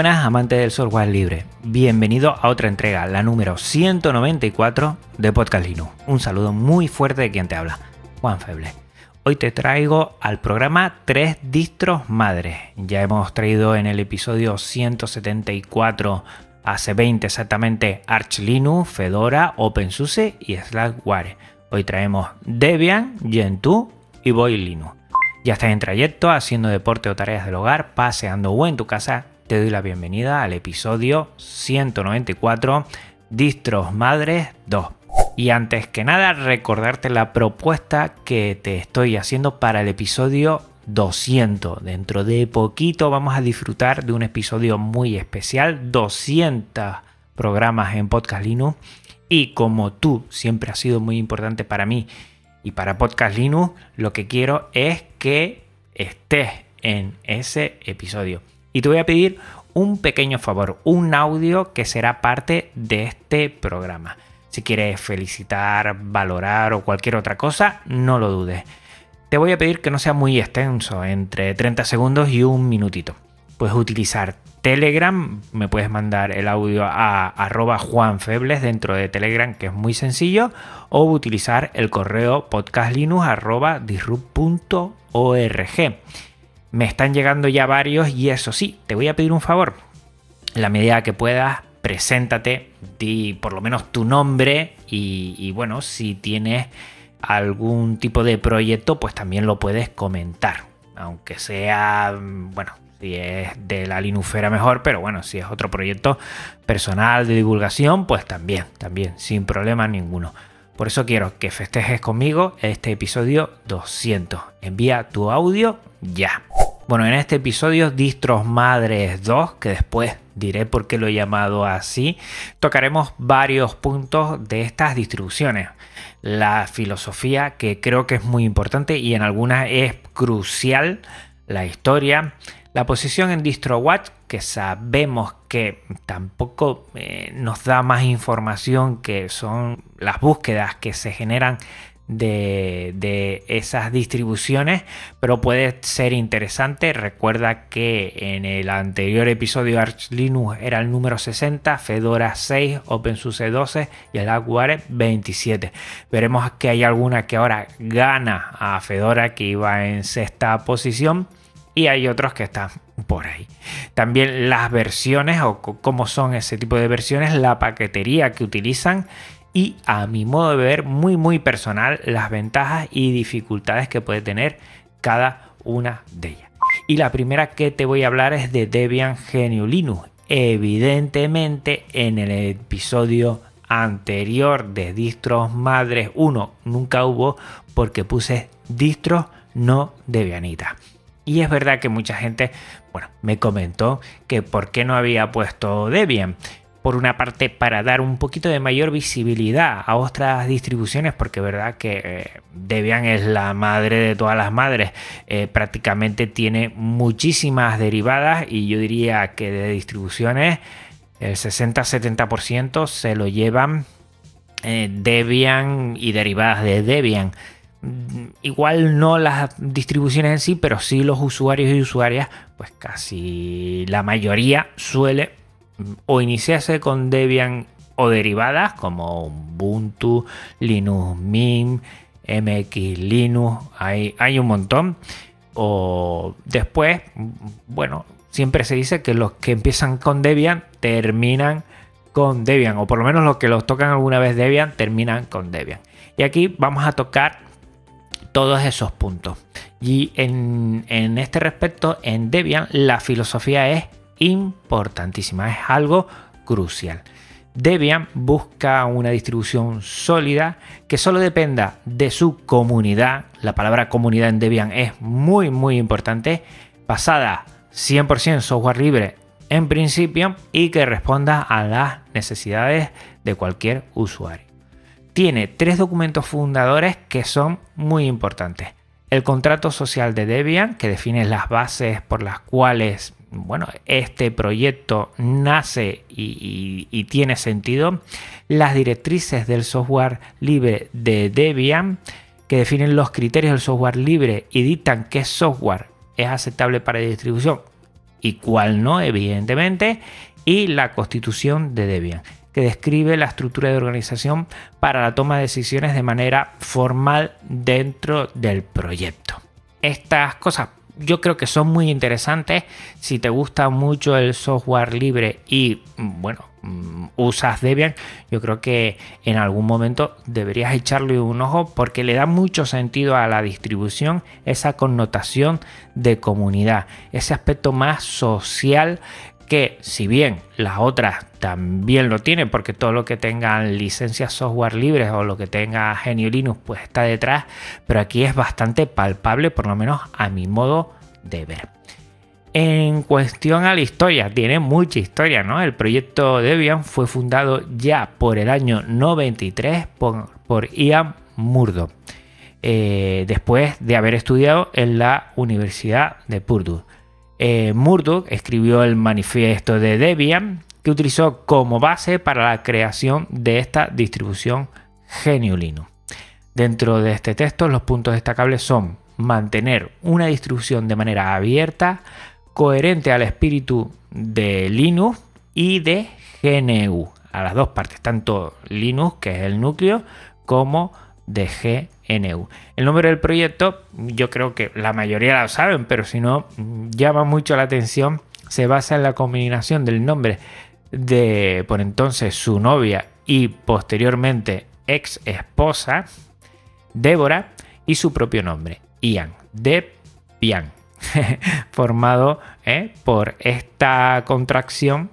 Buenas amantes del software libre, bienvenido a otra entrega, la número 194 de Podcast Linux. Un saludo muy fuerte de quien te habla, Juan Feble. Hoy te traigo al programa 3 distros madres. Ya hemos traído en el episodio 174 hace 20 exactamente Arch Linux, Fedora, OpenSUSE y Slackware. Hoy traemos Debian, Gentoo y Boy Linux. Ya estás en trayecto, haciendo deporte o tareas del hogar, paseando o en tu casa, te doy la bienvenida al episodio 194 Distros Madres 2. Y antes que nada, recordarte la propuesta que te estoy haciendo para el episodio 200. Dentro de poquito vamos a disfrutar de un episodio muy especial, 200 programas en Podcast Linux. Y como tú siempre has sido muy importante para mí y para Podcast Linux, lo que quiero es que estés en ese episodio. Y te voy a pedir un pequeño favor, un audio que será parte de este programa. Si quieres felicitar, valorar o cualquier otra cosa, no lo dudes. Te voy a pedir que no sea muy extenso, entre 30 segundos y un minutito. Puedes utilizar Telegram, me puedes mandar el audio a arroba juanfebles dentro de Telegram, que es muy sencillo, o utilizar el correo podcastlinux. Me están llegando ya varios y eso sí, te voy a pedir un favor. En la medida que puedas, preséntate, di por lo menos tu nombre y, bueno, si tienes algún tipo de proyecto, pues también lo puedes comentar. Aunque sea, bueno, si es de la Linufera mejor, pero bueno, si es otro proyecto personal de divulgación, pues también, también, sin problema ninguno. Por eso quiero que festejes conmigo este episodio 200. Envía tu audio ya. Bueno, en este episodio Distros Madres 2, que después diré por qué lo he llamado así, tocaremos varios puntos de estas distribuciones. La filosofía, que creo que es muy importante y en algunas es crucial, la historia, la posición en DistroWatch, que sabemos que tampoco eh, nos da más información que son las búsquedas que se generan de, esas distribuciones, pero puede ser interesante. Recuerda que en el anterior episodio Arch Linux era el número 60, Fedora 6, OpenSUSE 12 y el Aquare 27. Veremos que hay alguna que ahora gana a Fedora que iba en sexta posición y hay otros que están por ahí. También las versiones o cómo son ese tipo de versiones, la paquetería que utilizan y a mi modo de ver muy muy personal las ventajas y dificultades que puede tener cada una de ellas. Y la primera que te voy a hablar es de Debian GNU Linux. Evidentemente en el episodio anterior de distros madres 1 nunca hubo porque puse distros no Debianita. Y es verdad que mucha gente, bueno, me comentó que por qué no había puesto Debian por una parte para dar un poquito de mayor visibilidad a otras distribuciones, porque verdad que eh, Debian es la madre de todas las madres, eh, prácticamente tiene muchísimas derivadas y yo diría que de distribuciones el 60-70% se lo llevan eh, Debian y derivadas de Debian. Mm, igual no las distribuciones en sí, pero sí los usuarios y usuarias, pues casi la mayoría suele o iniciarse con Debian o derivadas como Ubuntu, Linux Mint, MX Linux, hay, hay un montón. O después, bueno, siempre se dice que los que empiezan con Debian terminan con Debian, o por lo menos los que los tocan alguna vez Debian terminan con Debian. Y aquí vamos a tocar todos esos puntos. Y en, en este respecto, en Debian, la filosofía es importantísima, es algo crucial. Debian busca una distribución sólida que solo dependa de su comunidad. La palabra comunidad en Debian es muy muy importante. Basada 100% software libre en principio y que responda a las necesidades de cualquier usuario. Tiene tres documentos fundadores que son muy importantes. El contrato social de Debian, que define las bases por las cuales bueno, este proyecto nace y, tiene sentido. Las directrices del software libre de Debian, que definen los criterios del software libre y dictan qué software es aceptable para distribución y cuál no, evidentemente. Y la constitución de Debian, que describe la estructura de organización para la toma de decisiones de manera formal dentro del proyecto. Estas cosas yo creo que son muy interesantes. Si te gusta mucho el software libre y, bueno, mm, usas Debian, yo creo que en algún momento deberías echarle un ojo porque le da mucho sentido a la distribución esa connotación de comunidad, ese aspecto más social que si bien las otras también lo tienen, porque todo lo que tengan licencias software libres o lo que tenga Genio Linux pues está detrás, pero aquí es bastante palpable, por lo menos a mi modo de ver. En cuestión a la historia, tiene mucha historia, ¿no? El proyecto Debian fue fundado ya por el año 93 por, Ian Murdoch, eh, después de haber estudiado en la Universidad de Purdue. Eh, Murdoch escribió el manifiesto de Debian que utilizó como base para la creación de esta distribución GNU Linux. Dentro de este texto los puntos destacables son mantener una distribución de manera abierta, coherente al espíritu de Linux y de GNU, a las dos partes, tanto Linux, que es el núcleo, como de GNU. El nombre del proyecto, yo creo que la mayoría lo saben, pero si no, llama mucho la atención. Se basa en la combinación del nombre de por entonces su novia y posteriormente ex esposa, Débora, y su propio nombre, Ian, Debian, formado eh, por esta contracción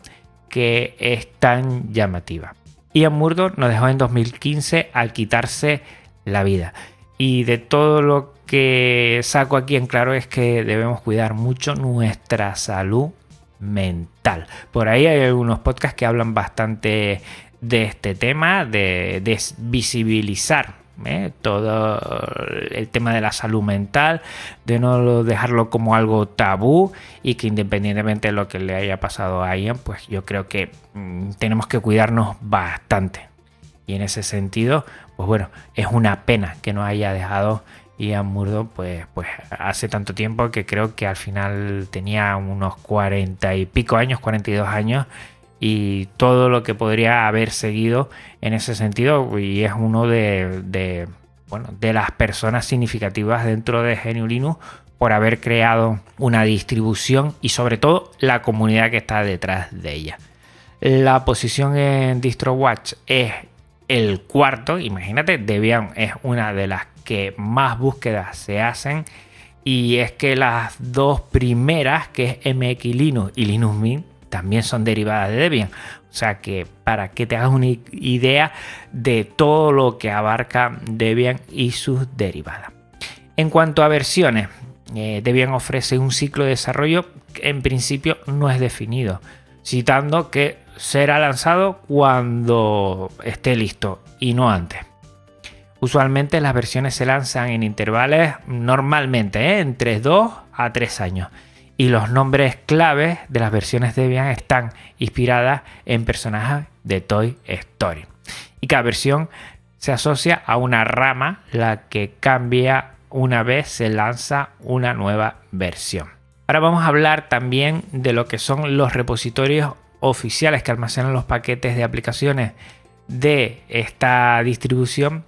que es tan llamativa. Ian Murdoch nos dejó en 2015 al quitarse la vida. Y de todo lo que saco aquí en claro es que debemos cuidar mucho nuestra salud mental. Por ahí hay algunos podcasts que hablan bastante de este tema, de, visibilizar ¿eh? todo el tema de la salud mental, de no dejarlo como algo tabú y que independientemente de lo que le haya pasado a Ian, pues yo creo que mm, tenemos que cuidarnos bastante. Y en ese sentido, pues bueno, es una pena que no haya dejado Ian Murdo pues, pues hace tanto tiempo que creo que al final tenía unos 40 y pico años, 42 años y todo lo que podría haber seguido en ese sentido y es uno de, bueno, de las personas significativas dentro de GNU Linux por haber creado una distribución y sobre todo la comunidad que está detrás de ella. La posición en DistroWatch es el cuarto, imagínate, Debian es una de las que más búsquedas se hacen. Y es que las dos primeras, que es MX Linux y Linux Mint, también son derivadas de Debian. O sea que para que te hagas una idea de todo lo que abarca Debian y sus derivadas. En cuanto a versiones, eh, Debian ofrece un ciclo de desarrollo que en principio no es definido, citando que será lanzado cuando esté listo y no antes. Usualmente las versiones se lanzan en intervalos normalmente ¿eh? entre 2 a 3 años y los nombres claves de las versiones Debian están inspiradas en personajes de Toy Story. Y cada versión se asocia a una rama la que cambia una vez se lanza una nueva versión. Ahora vamos a hablar también de lo que son los repositorios oficiales que almacenan los paquetes de aplicaciones de esta distribución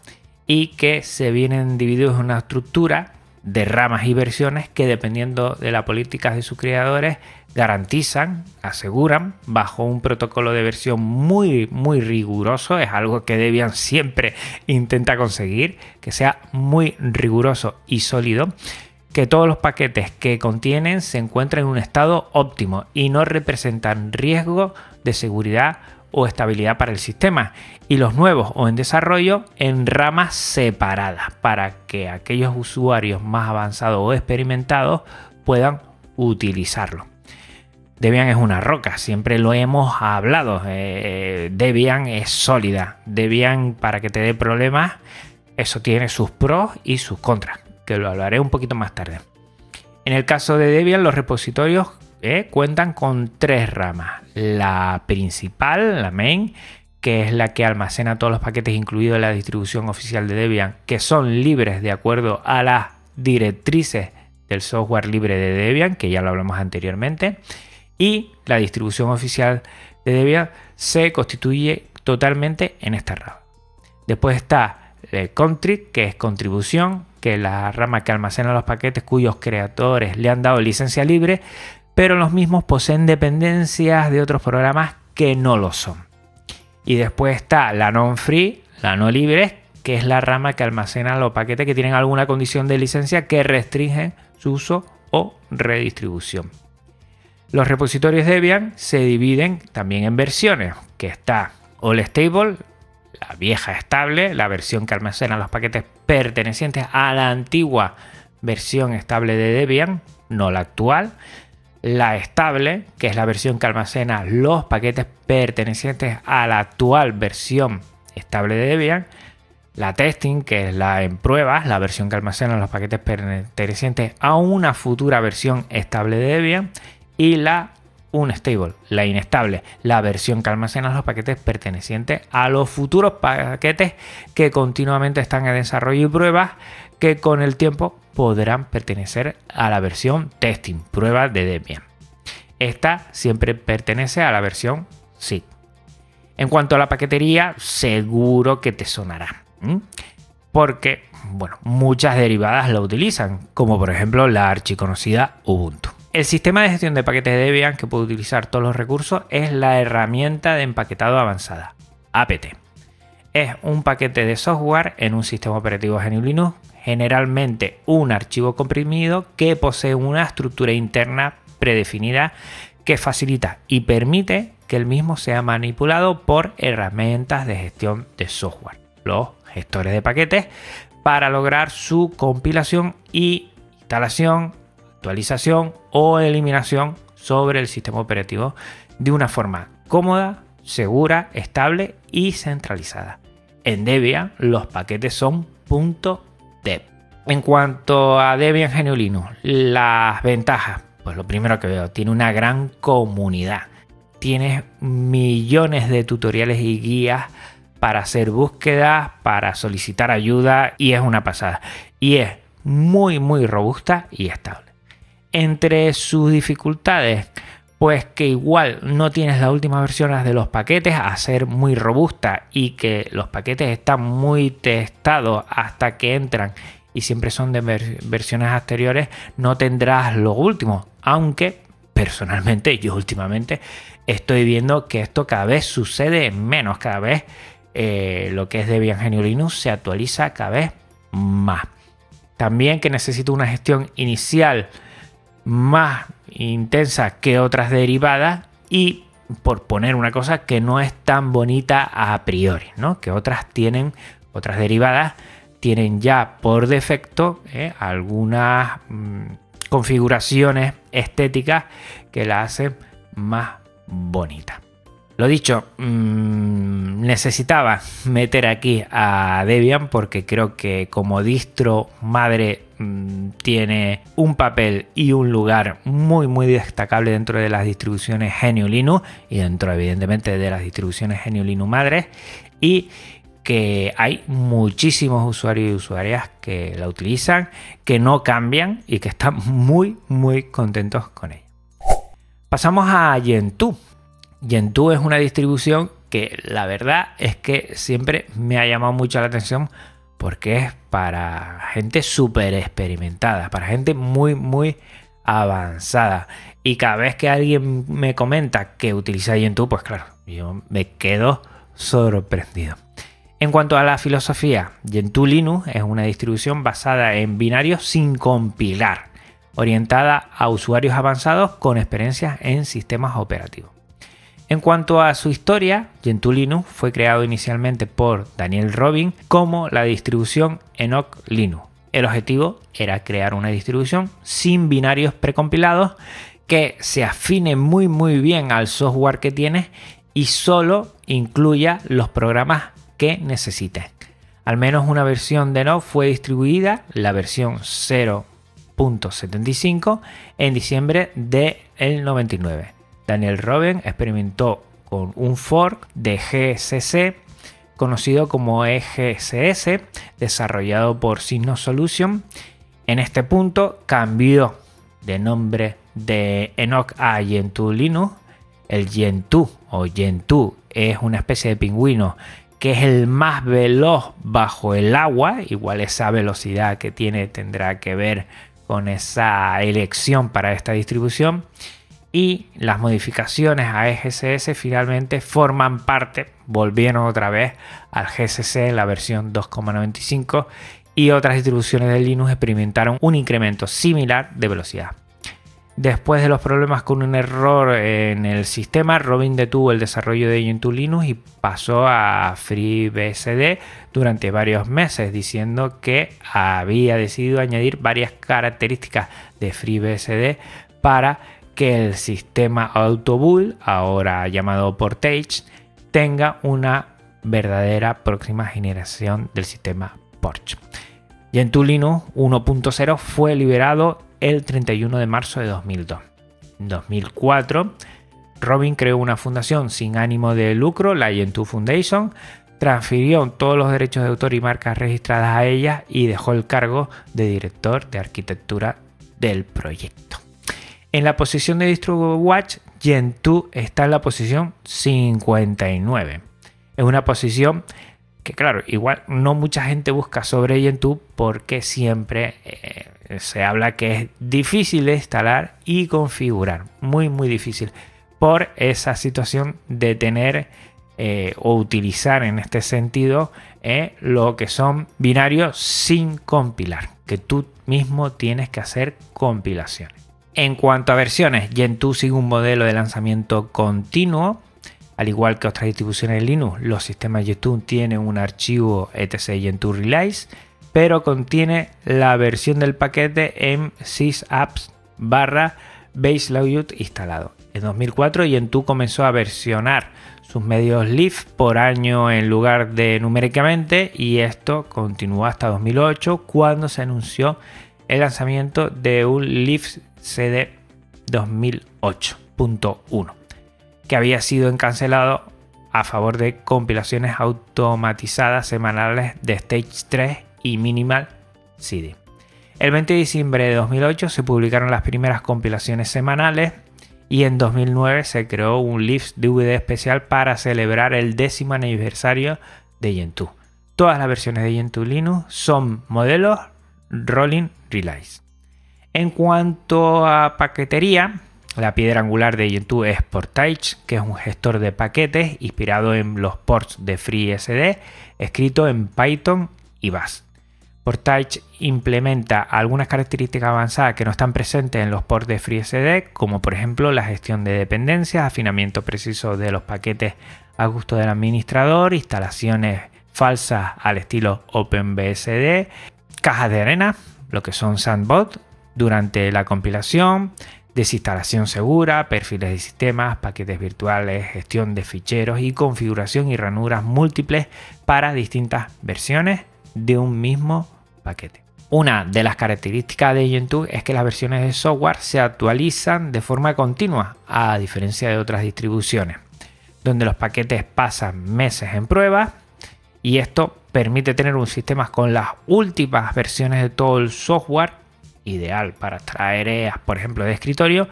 y que se vienen divididos en una estructura de ramas y versiones que dependiendo de las políticas de sus creadores garantizan, aseguran, bajo un protocolo de versión muy, muy riguroso, es algo que Debian siempre intenta conseguir, que sea muy riguroso y sólido, que todos los paquetes que contienen se encuentren en un estado óptimo y no representan riesgo de seguridad o estabilidad para el sistema y los nuevos o en desarrollo en ramas separadas para que aquellos usuarios más avanzados o experimentados puedan utilizarlo. Debian es una roca, siempre lo hemos hablado. Eh, Debian es sólida. Debian, para que te dé problemas, eso tiene sus pros y sus contras, que lo hablaré un poquito más tarde. En el caso de Debian, los repositorios eh, cuentan con tres ramas. La principal, la main, que es la que almacena todos los paquetes incluidos en la distribución oficial de Debian, que son libres de acuerdo a las directrices del software libre de Debian, que ya lo hablamos anteriormente y la distribución oficial de Debian se constituye totalmente en esta rama. Después está el country, que es contribución, que la rama que almacena los paquetes cuyos creadores le han dado licencia libre, pero los mismos poseen dependencias de otros programas que no lo son. Y después está la non-free, la no libre, que es la rama que almacena los paquetes que tienen alguna condición de licencia que restringe su uso o redistribución. Los repositorios Debian se dividen también en versiones, que está All Stable, la vieja estable, la versión que almacena los paquetes pertenecientes a la antigua versión estable de Debian, no la actual. La estable, que es la versión que almacena los paquetes pertenecientes a la actual versión estable de Debian. La testing, que es la en pruebas, la versión que almacena los paquetes pertenecientes a una futura versión estable de Debian y la unstable, la inestable, la versión que almacena los paquetes pertenecientes a los futuros paquetes que continuamente están en desarrollo y pruebas que con el tiempo podrán pertenecer a la versión testing, prueba de Debian. Esta siempre pertenece a la versión SIG. En cuanto a la paquetería, seguro que te sonará. Porque, bueno, muchas derivadas la utilizan, como por ejemplo la archiconocida Ubuntu. El sistema de gestión de paquetes de Debian que puede utilizar todos los recursos es la herramienta de empaquetado avanzada, APT. Es un paquete de software en un sistema operativo GNU Linux, generalmente un archivo comprimido que posee una estructura interna predefinida que facilita y permite que el mismo sea manipulado por herramientas de gestión de software, los gestores de paquetes, para lograr su compilación y instalación, actualización o eliminación sobre el sistema operativo de una forma cómoda, segura, estable y centralizada. En Debian los paquetes son .deb. En cuanto a Debian GNU Linux, las ventajas, pues lo primero que veo, tiene una gran comunidad. Tienes millones de tutoriales y guías para hacer búsquedas, para solicitar ayuda y es una pasada. Y es muy muy robusta y estable. Entre sus dificultades, pues que igual no tienes las últimas versiones de los paquetes a ser muy robusta y que los paquetes están muy testados hasta que entran y siempre son de versiones anteriores, no tendrás lo último. Aunque personalmente yo últimamente estoy viendo que esto cada vez sucede menos, cada vez eh, lo que es Debian GNU Linux se actualiza cada vez más. También que necesito una gestión inicial más intensa que otras derivadas y por poner una cosa que no es tan bonita a priori, ¿no? Que otras tienen, otras derivadas tienen ya por defecto eh, algunas mm, configuraciones estéticas que la hacen más bonita. Lo dicho, mm, necesitaba meter aquí a Debian porque creo que como distro madre mm, tiene un papel y un lugar muy muy destacable dentro de las distribuciones GNU Linux y dentro evidentemente de las distribuciones GNU Linux madres y que hay muchísimos usuarios y usuarias que la utilizan, que no cambian y que están muy muy contentos con ella. Pasamos a Gentoo Gentoo es una distribución que la verdad es que siempre me ha llamado mucho la atención porque es para gente súper experimentada, para gente muy, muy avanzada. Y cada vez que alguien me comenta que utiliza Gentoo, pues claro, yo me quedo sorprendido. En cuanto a la filosofía, Gentoo Linux es una distribución basada en binarios sin compilar, orientada a usuarios avanzados con experiencias en sistemas operativos. En cuanto a su historia, Gentoo Linux fue creado inicialmente por Daniel Robin como la distribución Enoch Linux. El objetivo era crear una distribución sin binarios precompilados que se afine muy muy bien al software que tienes y solo incluya los programas que necesites. Al menos una versión de Enoch fue distribuida, la versión 0.75, en diciembre del 99. Daniel Robin experimentó con un fork de GCC conocido como EGCS, desarrollado por Signos Solution. En este punto cambió de nombre de Enoch a Gentoo Linux. El Gentoo o Gentoo es una especie de pingüino que es el más veloz bajo el agua. Igual esa velocidad que tiene tendrá que ver con esa elección para esta distribución y las modificaciones a EGCS finalmente forman parte, volvieron otra vez al GCC en la versión 2,95 y otras distribuciones de Linux experimentaron un incremento similar de velocidad. Después de los problemas con un error en el sistema, Robin detuvo el desarrollo de Gentoo Linux y pasó a FreeBSD durante varios meses, diciendo que había decidido añadir varias características de FreeBSD para que el sistema Autobull, ahora llamado Portage, tenga una verdadera próxima generación del sistema Porsche. Gentoo Linux 1.0 fue liberado el 31 de marzo de 2002. En 2004, Robin creó una fundación sin ánimo de lucro, la Gentoo Foundation, transfirió todos los derechos de autor y marcas registradas a ella y dejó el cargo de director de arquitectura del proyecto. En la posición de DistroWatch, Gentoo está en la posición 59. Es una posición que, claro, igual no mucha gente busca sobre Gentoo porque siempre eh, se habla que es difícil de instalar y configurar. Muy, muy difícil. Por esa situación de tener eh, o utilizar en este sentido eh, lo que son binarios sin compilar. Que tú mismo tienes que hacer compilaciones. En cuanto a versiones, Gentoo sigue un modelo de lanzamiento continuo. Al igual que otras distribuciones de Linux, los sistemas Gentoo tienen un archivo etc Gentoo Release, pero contiene la versión del paquete en sysapps barra base layout instalado. En 2004 Gentoo comenzó a versionar sus medios Leaf por año en lugar de numéricamente y esto continuó hasta 2008 cuando se anunció el lanzamiento de un Leaf CD 2008.1, que había sido encancelado a favor de compilaciones automatizadas semanales de Stage 3 y Minimal CD. El 20 de diciembre de 2008 se publicaron las primeras compilaciones semanales y en 2009 se creó un Leaf DVD especial para celebrar el décimo aniversario de Gentoo. Todas las versiones de Gentoo Linux son modelos Rolling Release. En cuanto a paquetería, la piedra angular de Gentoo es Portage, que es un gestor de paquetes inspirado en los ports de FreeSD, escrito en Python y Bash. Portage implementa algunas características avanzadas que no están presentes en los ports de FreeSD, como por ejemplo la gestión de dependencias, afinamiento preciso de los paquetes a gusto del administrador, instalaciones falsas al estilo OpenBSD, cajas de arena, lo que son sandbox, durante la compilación, desinstalación segura, perfiles de sistemas, paquetes virtuales, gestión de ficheros y configuración y ranuras múltiples para distintas versiones de un mismo paquete. Una de las características de Gentoo es que las versiones de software se actualizan de forma continua, a diferencia de otras distribuciones, donde los paquetes pasan meses en prueba y esto permite tener un sistema con las últimas versiones de todo el software ideal para tareas, por ejemplo, de escritorio,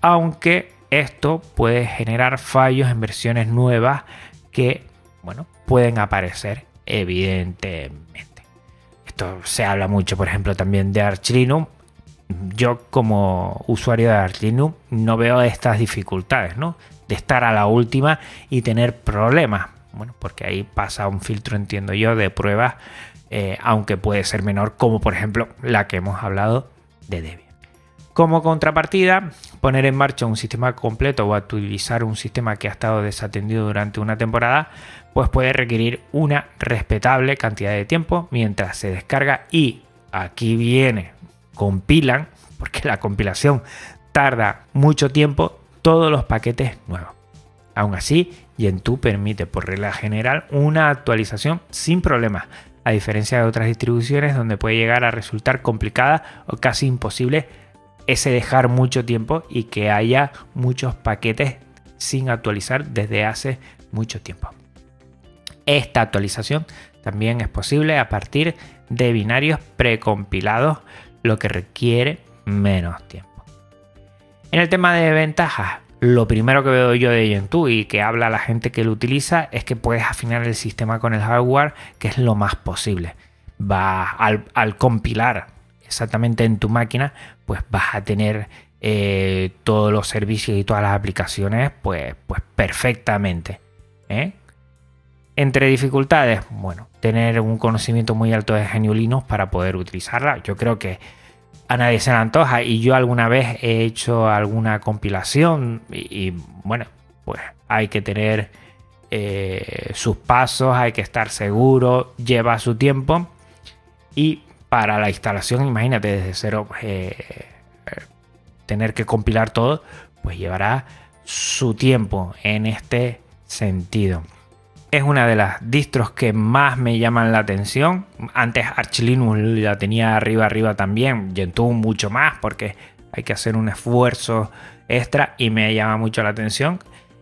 aunque esto puede generar fallos en versiones nuevas que, bueno, pueden aparecer evidentemente. Esto se habla mucho, por ejemplo, también de Arch Linux. Yo como usuario de Arch Linux no veo estas dificultades, ¿no? De estar a la última y tener problemas. Bueno, porque ahí pasa un filtro, entiendo yo, de pruebas, eh, aunque puede ser menor, como por ejemplo la que hemos hablado de Debian. Como contrapartida, poner en marcha un sistema completo o actualizar un sistema que ha estado desatendido durante una temporada, pues puede requerir una respetable cantidad de tiempo mientras se descarga y aquí viene, compilan, porque la compilación tarda mucho tiempo, todos los paquetes nuevos. Aún así, Gentoo permite por regla general una actualización sin problemas, a diferencia de otras distribuciones donde puede llegar a resultar complicada o casi imposible ese dejar mucho tiempo y que haya muchos paquetes sin actualizar desde hace mucho tiempo. Esta actualización también es posible a partir de binarios precompilados, lo que requiere menos tiempo. En el tema de ventajas, lo primero que veo yo de Gentoo y que habla la gente que lo utiliza es que puedes afinar el sistema con el hardware, que es lo más posible. Va al, al compilar exactamente en tu máquina, pues vas a tener eh, todos los servicios y todas las aplicaciones pues, pues perfectamente. ¿eh? Entre dificultades, bueno, tener un conocimiento muy alto de GNU Linux para poder utilizarla. Yo creo que a nadie se le antoja y yo alguna vez he hecho alguna compilación y, bueno, pues hay que tener eh, sus pasos, hay que estar seguro, lleva su tiempo y para la instalación, imagínate desde cero, eh, tener que compilar todo, pues llevará su tiempo en este sentido. Es una de las distros que más me llaman la atención. Antes Arch Linux la tenía arriba arriba también, Gentoo mucho más porque hay que hacer un esfuerzo extra y me llama mucho la atención.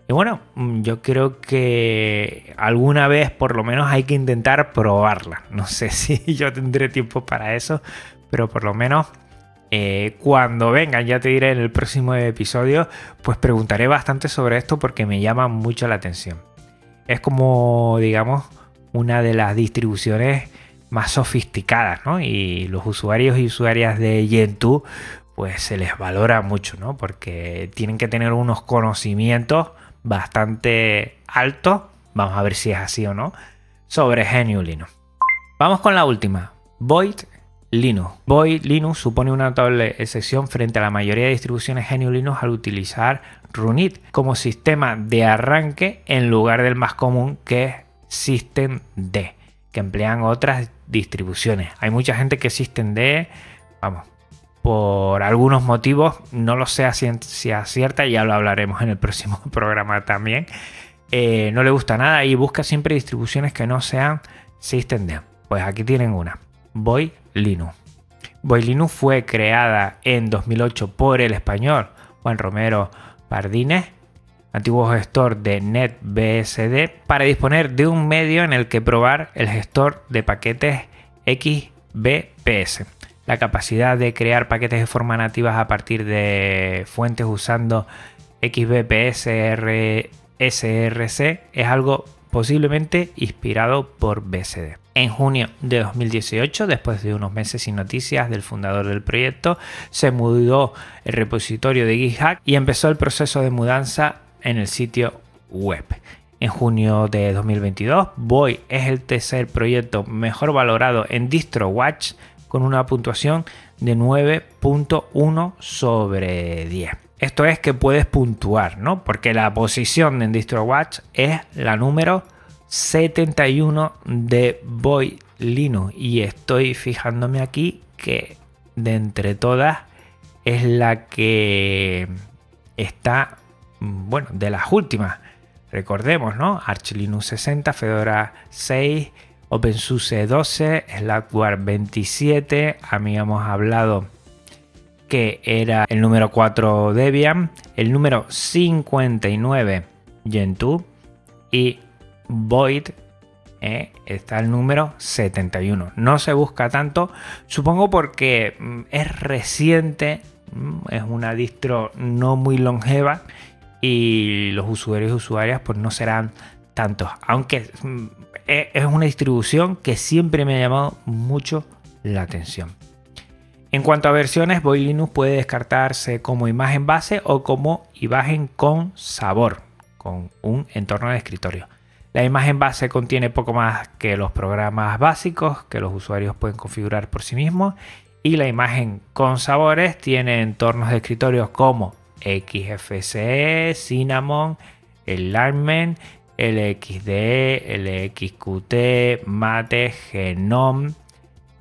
Y bueno, yo creo que alguna vez por lo menos hay que intentar probarla. No sé si yo tendré tiempo para eso, pero por lo menos eh, cuando vengan, ya te diré en el próximo episodio, pues preguntaré bastante sobre esto porque me llama mucho la atención. Es como, digamos, una de las distribuciones más sofisticadas, ¿no? Y los usuarios y usuarias de Gentoo, pues se les valora mucho, ¿no? Porque tienen que tener unos conocimientos bastante alto, vamos a ver si es así o no, sobre GNU Linux. Vamos con la última, Void Linux. Void Linux supone una notable excepción frente a la mayoría de distribuciones GNU Linux al utilizar Runit como sistema de arranque en lugar del más común que es Systemd, que emplean otras distribuciones. Hay mucha gente que Systemd, vamos, por algunos motivos, no lo sé a ciencia cierta, ya lo hablaremos en el próximo programa también, eh, no le gusta nada y busca siempre distribuciones que no sean systemd. Pues aquí tienen una, Boy Linux. Boy Linux fue creada en 2008 por el español Juan Romero Pardines, antiguo gestor de NetBSD, para disponer de un medio en el que probar el gestor de paquetes XBPS la capacidad de crear paquetes de forma nativa a partir de fuentes usando XBP SRC es algo posiblemente inspirado por BSD. En junio de 2018, después de unos meses sin noticias del fundador del proyecto, se mudó el repositorio de GitHub y empezó el proceso de mudanza en el sitio web. En junio de 2022, Boy es el tercer proyecto mejor valorado en DistroWatch con una puntuación de 9.1 sobre 10. Esto es que puedes puntuar, ¿no? Porque la posición en DistroWatch es la número 71 de Boy Linux y estoy fijándome aquí que de entre todas es la que está, bueno, de las últimas. Recordemos, ¿no? Arch Linux 60, Fedora 6, OpenSUSE 12, Slackware 27, habíamos hablado que era el número 4 Debian, el número 59 Gentoo y Void eh, está el número 71. No se busca tanto, supongo porque mm, es reciente, mm, es una distro no muy longeva y los usuarios y usuarias pues no serán tantos, aunque mm, e, es una distribución que siempre me ha llamado mucho la atención. En cuanto a versiones, Boy Linux puede descartarse como imagen base o como imagen con sabor, con un entorno de escritorio. La imagen base contiene poco más que los programas básicos que los usuarios pueden configurar por sí mismos Y la imagen con sabores tiene entornos de escritorios como XFCE, Cinnamon, el Larmen, LXD, LXQT, Mate, Genome.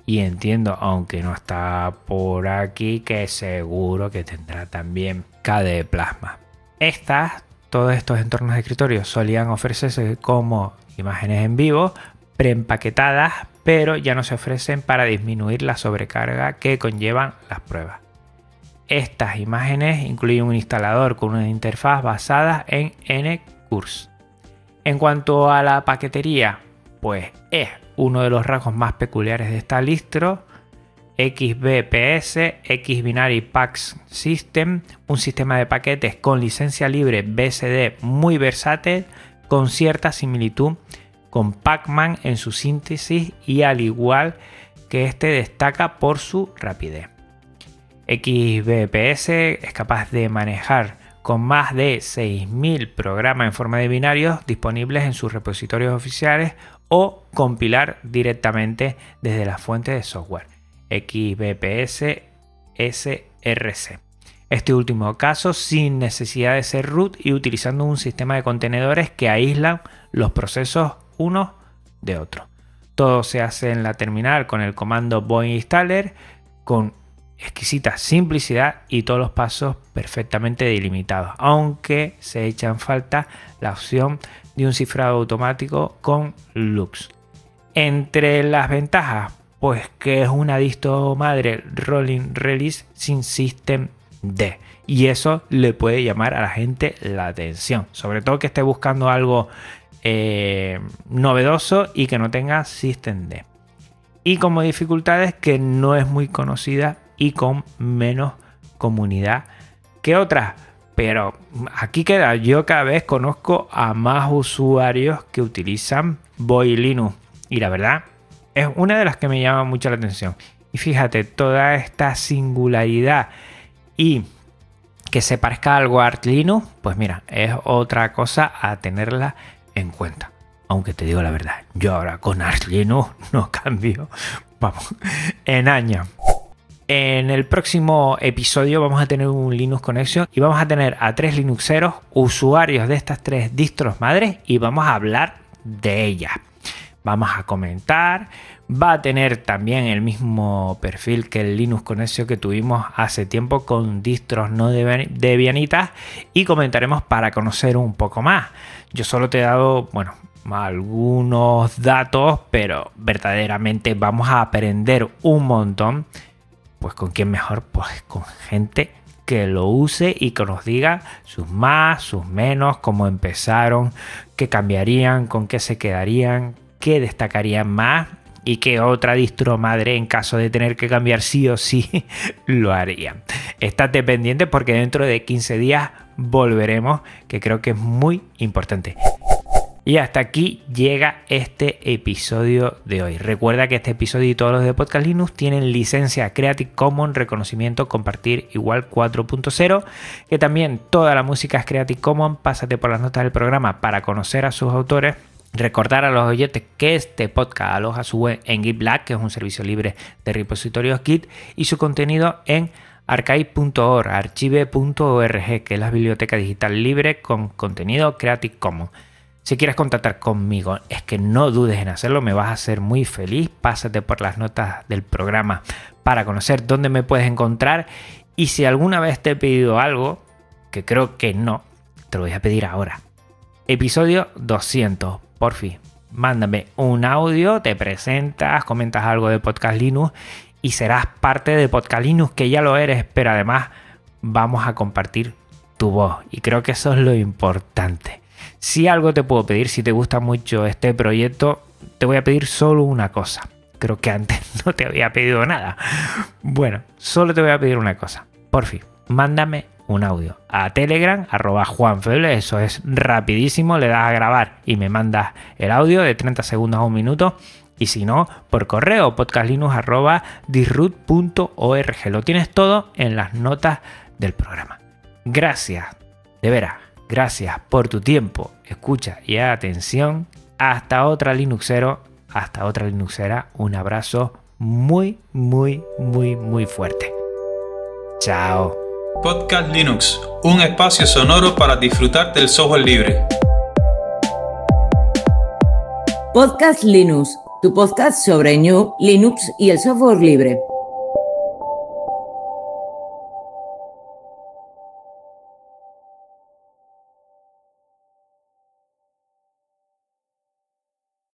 Y entiendo, aunque no está por aquí, que seguro que tendrá también KDE Plasma. Estas, todos estos entornos de escritorio solían ofrecerse como imágenes en vivo, preempaquetadas, pero ya no se ofrecen para disminuir la sobrecarga que conllevan las pruebas. Estas imágenes incluyen un instalador con una interfaz basada en NCurse. En cuanto a la paquetería, pues es uno de los rasgos más peculiares de esta listro. XBPS, Xbinary Packs System, un sistema de paquetes con licencia libre BSD muy versátil, con cierta similitud con Pacman en su síntesis y al igual que este destaca por su rapidez. XBPS es capaz de manejar con más de 6.000 programas en forma de binarios disponibles en sus repositorios oficiales o compilar directamente desde la fuente de software XBPS SRC. Este último caso sin necesidad de ser root y utilizando un sistema de contenedores que aíslan los procesos unos de otros. Todo se hace en la terminal con el comando boing installer con exquisita simplicidad y todos los pasos perfectamente delimitados, aunque se echa en falta la opción de un cifrado automático con Lux. Entre las ventajas, pues que es una disto madre Rolling Release sin System D. Y eso le puede llamar a la gente la atención. Sobre todo que esté buscando algo eh, novedoso y que no tenga System D. Y como dificultades que no es muy conocida y con menos comunidad que otras. Pero aquí queda, yo cada vez conozco a más usuarios que utilizan Boy Linux. Y la verdad, es una de las que me llama mucho la atención. Y fíjate, toda esta singularidad y que se parezca algo a Arch Linux, pues mira, es otra cosa a tenerla en cuenta. Aunque te digo la verdad, yo ahora con Arch Linux no cambio, vamos, en años. En el próximo episodio vamos a tener un Linux Connection y vamos a tener a tres Linuxeros, usuarios de estas tres distros madres y vamos a hablar de ellas. Vamos a comentar, va a tener también el mismo perfil que el Linux Connection que tuvimos hace tiempo con distros no debianitas y comentaremos para conocer un poco más. Yo solo te he dado, bueno, algunos datos, pero verdaderamente vamos a aprender un montón pues con quién mejor, pues con gente que lo use y que nos diga sus más, sus menos, cómo empezaron, qué cambiarían, con qué se quedarían, qué destacarían más y qué otra distro madre en caso de tener que cambiar sí o sí lo harían. Estate pendiente porque dentro de 15 días volveremos, que creo que es muy importante. Y hasta aquí llega este episodio de hoy. Recuerda que este episodio y todos los de Podcast Linux tienen licencia Creative Commons, reconocimiento compartir igual 4.0, que también toda la música es Creative Commons. Pásate por las notas del programa para conocer a sus autores. Recordar a los oyentes que este podcast aloja su web en GitLab, que es un servicio libre de repositorios Git, y su contenido en archive.org, archive.org, que es la biblioteca digital libre con contenido Creative Commons. Si quieres contactar conmigo, es que no dudes en hacerlo, me vas a hacer muy feliz. Pásate por las notas del programa para conocer dónde me puedes encontrar. Y si alguna vez te he pedido algo, que creo que no, te lo voy a pedir ahora. Episodio 200, por fin. Mándame un audio, te presentas, comentas algo de Podcast Linux y serás parte de Podcast Linux, que ya lo eres, pero además vamos a compartir tu voz. Y creo que eso es lo importante. Si algo te puedo pedir, si te gusta mucho este proyecto, te voy a pedir solo una cosa. Creo que antes no te había pedido nada. Bueno, solo te voy a pedir una cosa. Por fin, mándame un audio a Telegram, arroba Juanfeble, eso es rapidísimo, le das a grabar y me mandas el audio de 30 segundos a un minuto. Y si no, por correo, podcastlinux.disroot.org. Lo tienes todo en las notas del programa. Gracias, de veras Gracias por tu tiempo, escucha y atención. Hasta otra Linuxero, hasta otra Linuxera. Un abrazo muy, muy, muy, muy fuerte. Chao. Podcast Linux, un espacio sonoro para disfrutar del software libre. Podcast Linux, tu podcast sobre New, Linux y el software libre.